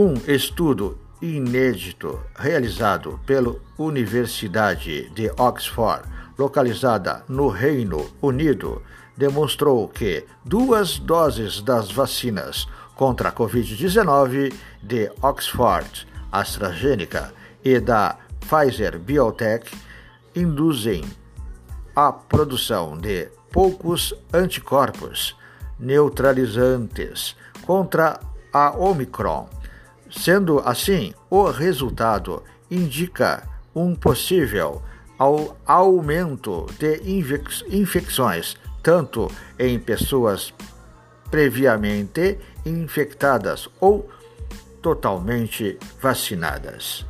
Um estudo inédito realizado pela Universidade de Oxford, localizada no Reino Unido, demonstrou que duas doses das vacinas contra a Covid-19 de Oxford AstraZeneca e da Pfizer BioNTech induzem a produção de poucos anticorpos neutralizantes contra a Omicron. Sendo assim, o resultado indica um possível aumento de infecções, tanto em pessoas previamente infectadas ou totalmente vacinadas.